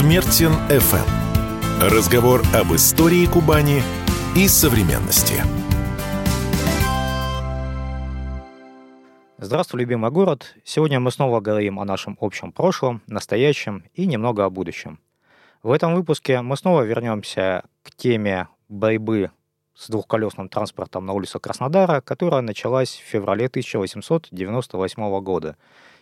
Смертин FM. Разговор об истории Кубани и современности. Здравствуй, любимый город. Сегодня мы снова говорим о нашем общем прошлом, настоящем и немного о будущем. В этом выпуске мы снова вернемся к теме борьбы с двухколесным транспортом на улицах Краснодара, которая началась в феврале 1898 года.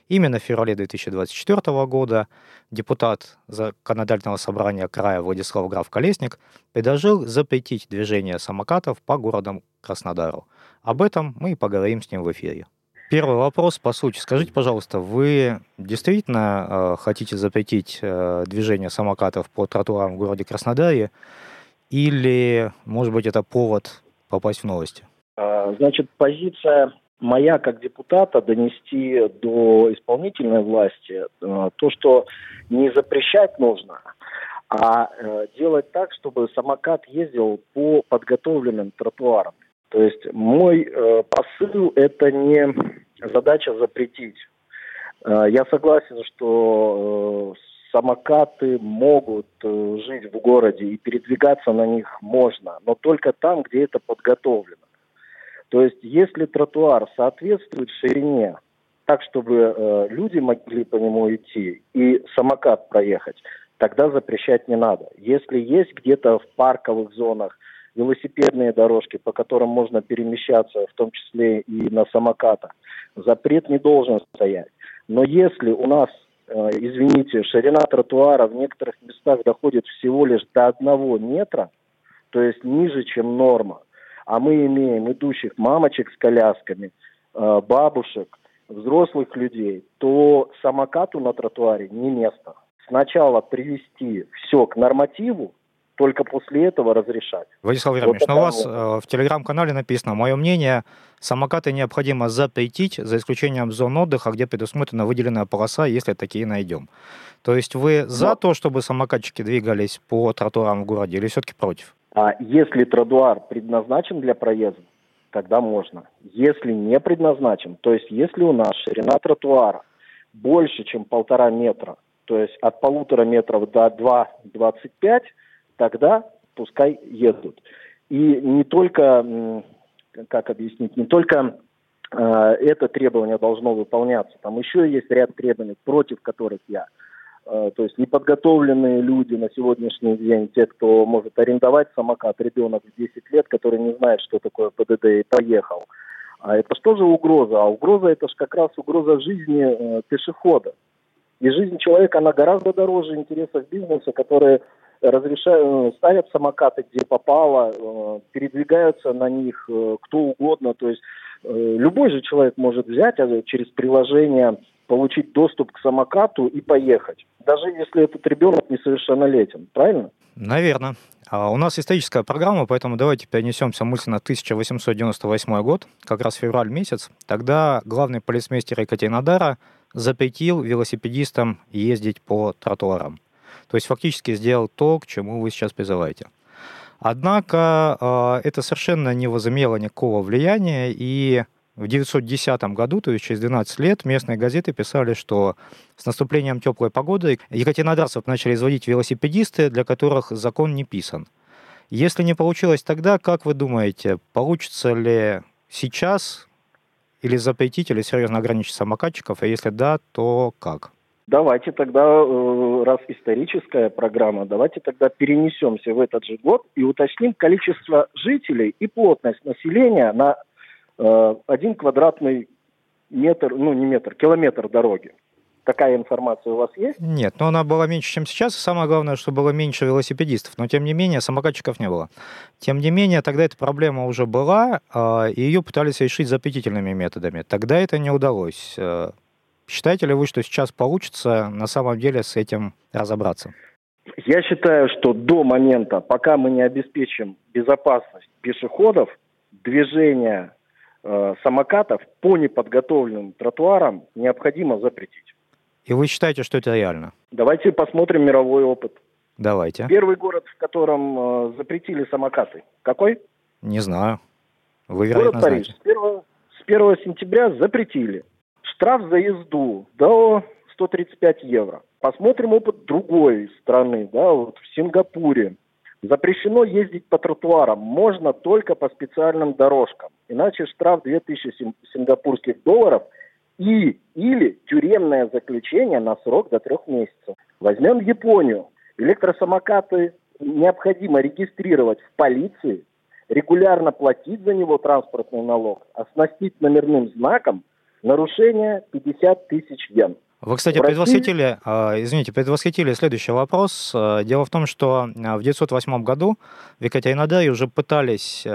Именно в феврале 2024 года депутат законодательного собрания края Владислав Граф Колесник предложил запретить движение самокатов по городам Краснодару. Об этом мы и поговорим с ним в эфире. Первый вопрос, по сути. Скажите, пожалуйста, вы действительно э, хотите запретить э, движение самокатов по тротуарам в городе Краснодаре? Или, может быть, это повод попасть в новости? А, значит, позиция моя как депутата донести до исполнительной власти э, то, что не запрещать нужно, а э, делать так, чтобы самокат ездил по подготовленным тротуарам. То есть мой э, посыл это не задача запретить. Я согласен, что самокаты могут жить в городе и передвигаться на них можно, но только там, где это подготовлено. То есть, если тротуар соответствует ширине, так, чтобы э, люди могли по нему идти и самокат проехать, тогда запрещать не надо. Если есть где-то в парковых зонах велосипедные дорожки, по которым можно перемещаться, в том числе и на самокатах, запрет не должен стоять. Но если у нас Э, извините, ширина тротуара в некоторых местах доходит всего лишь до одного метра, то есть ниже, чем норма. А мы имеем идущих мамочек с колясками, э, бабушек, взрослых людей, то самокату на тротуаре не место. Сначала привести все к нормативу, только после этого разрешать. Владислав Владимирович, вот но у вас вот. Э, в телеграм-канале написано, мое мнение, самокаты необходимо запретить, за исключением зон отдыха, где предусмотрена выделенная полоса, если такие найдем. То есть вы за но... то, чтобы самокатчики двигались по тротуарам в городе или все-таки против? А если тротуар предназначен для проезда, тогда можно. Если не предназначен, то есть если у нас ширина тротуара больше, чем полтора метра, то есть от полутора метров до 2,25, тогда пускай едут. И не только, как объяснить, не только э, это требование должно выполняться, там еще есть ряд требований, против которых я. Э, то есть неподготовленные люди на сегодняшний день, те, кто может арендовать самокат, ребенок в 10 лет, который не знает, что такое ПДД, и поехал. А это что же угроза? А угроза это же как раз угроза жизни э, пешехода. И жизнь человека, она гораздо дороже интересов бизнеса, которые разрешают, э, ставят самокаты, где попало, э, передвигаются на них э, кто угодно. То есть любой же человек может взять а через приложение, получить доступ к самокату и поехать. Даже если этот ребенок несовершеннолетен, правильно? Наверное. А у нас историческая программа, поэтому давайте перенесемся мысленно на 1898 год, как раз февраль месяц. Тогда главный полицмейстер Екатеринодара запретил велосипедистам ездить по тротуарам. То есть фактически сделал то, к чему вы сейчас призываете. Однако а, это совершенно не возымело никакого влияния, и в 1910 году, то есть через 12 лет, местные газеты писали, что с наступлением теплой погоды екатеринодарцев начали изводить велосипедисты, для которых закон не писан. Если не получилось тогда, как вы думаете, получится ли сейчас или запретить, или серьезно ограничить самокатчиков, и если да, то как? Давайте тогда, э, раз историческая программа, давайте тогда перенесемся в этот же год и уточним количество жителей и плотность населения на э, один квадратный метр, ну не метр, километр дороги. Такая информация у вас есть? Нет, но она была меньше, чем сейчас. И самое главное, что было меньше велосипедистов. Но тем не менее, самокатчиков не было. Тем не менее, тогда эта проблема уже была, а, и ее пытались решить запретительными методами. Тогда это не удалось. Считаете ли вы, что сейчас получится на самом деле с этим разобраться? Я считаю, что до момента, пока мы не обеспечим безопасность пешеходов, движение э, самокатов по неподготовленным тротуарам необходимо запретить. И вы считаете, что это реально? Давайте посмотрим мировой опыт. Давайте. Первый город, в котором э, запретили самокаты, какой? Не знаю. Вы, вероятно, город Париж. Знаете. С 1, с 1 сентября запретили штраф за езду до 135 евро. Посмотрим опыт другой страны, да, вот в Сингапуре. Запрещено ездить по тротуарам, можно только по специальным дорожкам. Иначе штраф 2000 сингапурских долларов и или тюремное заключение на срок до трех месяцев. Возьмем Японию. Электросамокаты необходимо регистрировать в полиции, регулярно платить за него транспортный налог, оснастить номерным знаком, нарушение 50 тысяч йен. Вы, кстати, предвосхитили, а, извините, предвосхитили следующий вопрос. А, дело в том, что а, в 1908 году в Екатеринодаре уже пытались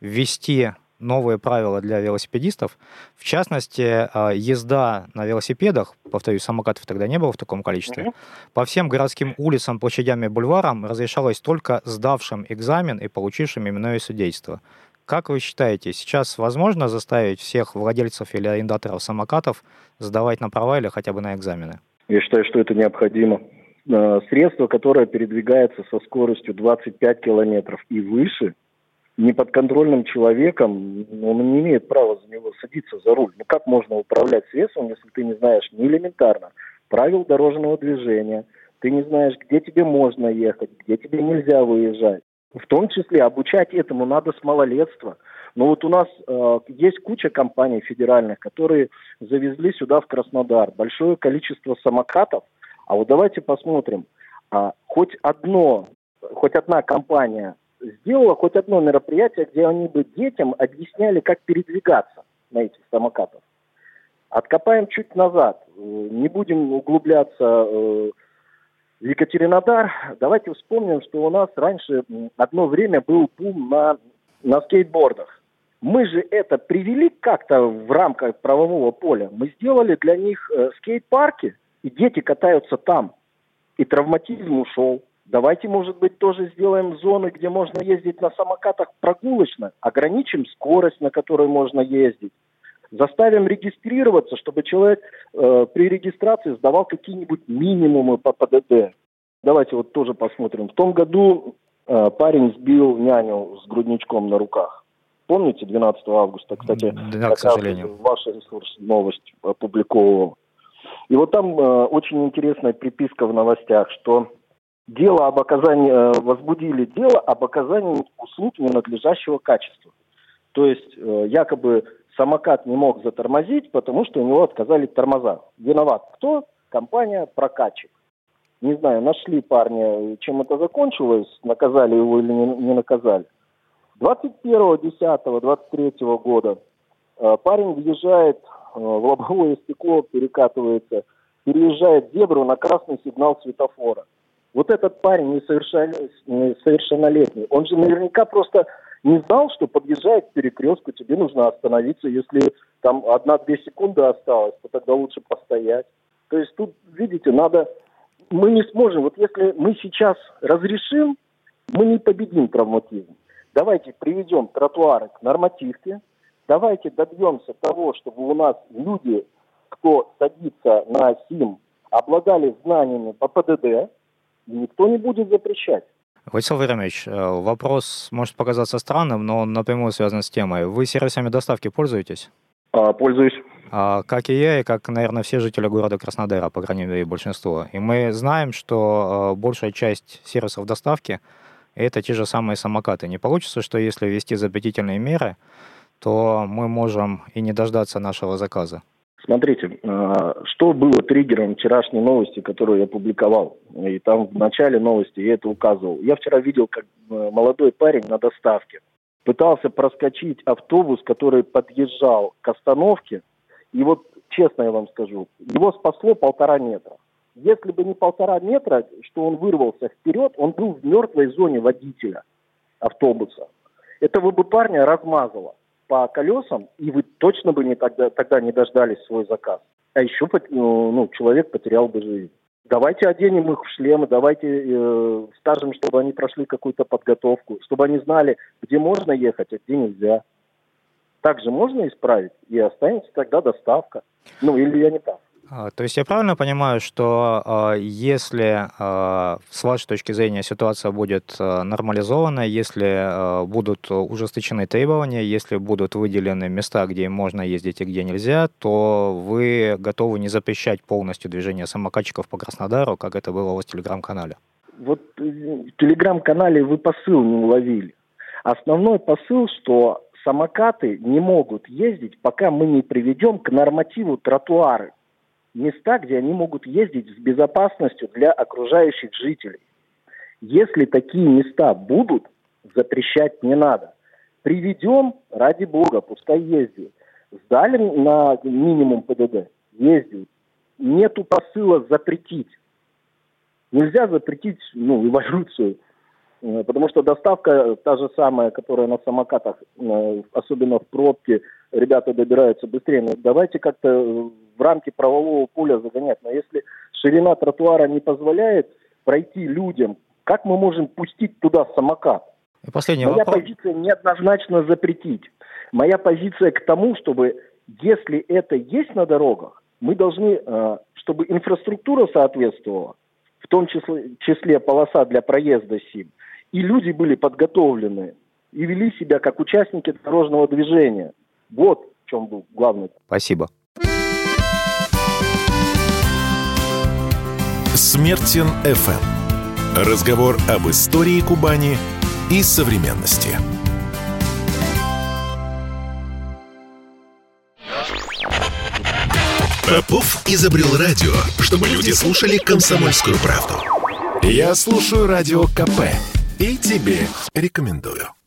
ввести новые правила для велосипедистов. В частности, езда на велосипедах, повторюсь, самокатов тогда не было в таком количестве, mm-hmm. по всем городским улицам, площадям и бульварам разрешалось только сдавшим экзамен и получившим именное судейство. Как вы считаете, сейчас возможно заставить всех владельцев или арендаторов самокатов сдавать на права или хотя бы на экзамены? Я считаю, что это необходимо. Э, средство, которое передвигается со скоростью 25 километров и выше, неподконтрольным человеком, он не имеет права за него садиться за руль. Ну как можно управлять средством, если ты не знаешь не элементарно правил дорожного движения, ты не знаешь, где тебе можно ехать, где тебе нельзя выезжать. В том числе обучать этому надо с малолетства. Но вот у нас э, есть куча компаний федеральных, которые завезли сюда, в Краснодар, большое количество самокатов. А вот давайте посмотрим, а, хоть одно, хоть одна компания сделала хоть одно мероприятие, где они бы детям объясняли, как передвигаться на этих самокатах. Откопаем чуть назад, э, не будем углубляться э, Екатеринодар, давайте вспомним, что у нас раньше одно время был бум на, на скейтбордах. Мы же это привели как-то в рамках правового поля. Мы сделали для них э, скейт-парки, и дети катаются там. И травматизм ушел. Давайте, может быть, тоже сделаем зоны, где можно ездить на самокатах прогулочно, ограничим скорость, на которой можно ездить. Заставим регистрироваться, чтобы человек э, при регистрации сдавал какие-нибудь минимумы по ПДД. Давайте вот тоже посмотрим. В том году э, парень сбил няню с грудничком на руках. Помните, 12 августа, кстати, да, к сожалению. Ваш ресурс новость опубликовал. И вот там э, очень интересная приписка в новостях, что дело об оказании, э, возбудили дело об оказании услуг ненадлежащего качества. То есть э, якобы самокат не мог затормозить, потому что у него отказали тормоза. Виноват кто? Компания прокатчик. Не знаю, нашли парня, чем это закончилось, наказали его или не, не наказали. 21.10.23 года э, парень въезжает э, в лобовое стекло, перекатывается, переезжает зебру на красный сигнал светофора. Вот этот парень несовершеннолетний, он же наверняка просто не знал, что подъезжает к перекрестку, тебе нужно остановиться. Если там одна-две секунды осталось, то тогда лучше постоять. То есть тут, видите, надо... Мы не сможем, вот если мы сейчас разрешим, мы не победим травматизм. Давайте приведем тротуары к нормативке, давайте добьемся того, чтобы у нас люди, кто садится на СИМ, обладали знаниями по ПДД, и никто не будет запрещать. Владислав Владимирович, э, вопрос может показаться странным, но он напрямую связан с темой. Вы сервисами доставки пользуетесь? А, пользуюсь. А, как и я, и как, наверное, все жители города Краснодара, по крайней мере, большинство. И мы знаем, что э, большая часть сервисов доставки – это те же самые самокаты. Не получится, что если ввести запретительные меры, то мы можем и не дождаться нашего заказа. Смотрите, а, что было триггером вчерашней новости, которую я публиковал. И там в начале новости я это указывал. Я вчера видел, как э, молодой парень на доставке пытался проскочить автобус, который подъезжал к остановке. И вот, честно я вам скажу, его спасло полтора метра. Если бы не полтора метра, что он вырвался вперед, он был в мертвой зоне водителя автобуса. Этого бы парня размазало по колесам, и вы точно бы не тогда, тогда не дождались свой заказ. А еще ну, ну, человек потерял бы жизнь. Давайте оденем их в шлемы, давайте э, скажем, чтобы они прошли какую-то подготовку, чтобы они знали, где можно ехать, а где нельзя. Так же можно исправить, и останется тогда доставка. Ну, или я не так. А, то есть я правильно понимаю, что а, если а, с вашей точки зрения ситуация будет нормализована, если будут ужесточены требования, если будут выделены места, где можно ездить и где нельзя, то вы готовы не запрещать полностью движение самокатчиков по Краснодару, как это было у вас в Телеграм-канале? Вот в Телеграм-канале вы посыл не уловили. Основной посыл, что самокаты не могут ездить, пока мы не приведем к нормативу тротуары места, где они могут ездить с безопасностью для окружающих жителей. Если такие места будут, запрещать не надо. Приведем, ради бога, пускай ездят. Сдали на минимум ПДД, ездят. Нету посыла запретить. Нельзя запретить ну, эволюцию, потому что доставка та же самая, которая на самокатах, э, особенно в пробке, ребята добираются быстрее. Но давайте как-то э, в рамки правового поля загонять. Но если ширина тротуара не позволяет пройти людям, как мы можем пустить туда самокат? И последний Моя вопрос. позиция неоднозначно запретить. Моя позиция к тому, чтобы если это есть на дорогах, мы должны, э, чтобы инфраструктура соответствовала, в том числе, числе полоса для проезда СИМ, и люди были подготовлены и вели себя как участники дорожного движения. Вот в чем был главный. Спасибо. Смертин ФМ. Разговор об истории Кубани и современности. Попов изобрел радио, чтобы люди слушали комсомольскую правду. Я слушаю радио КП и тебе рекомендую.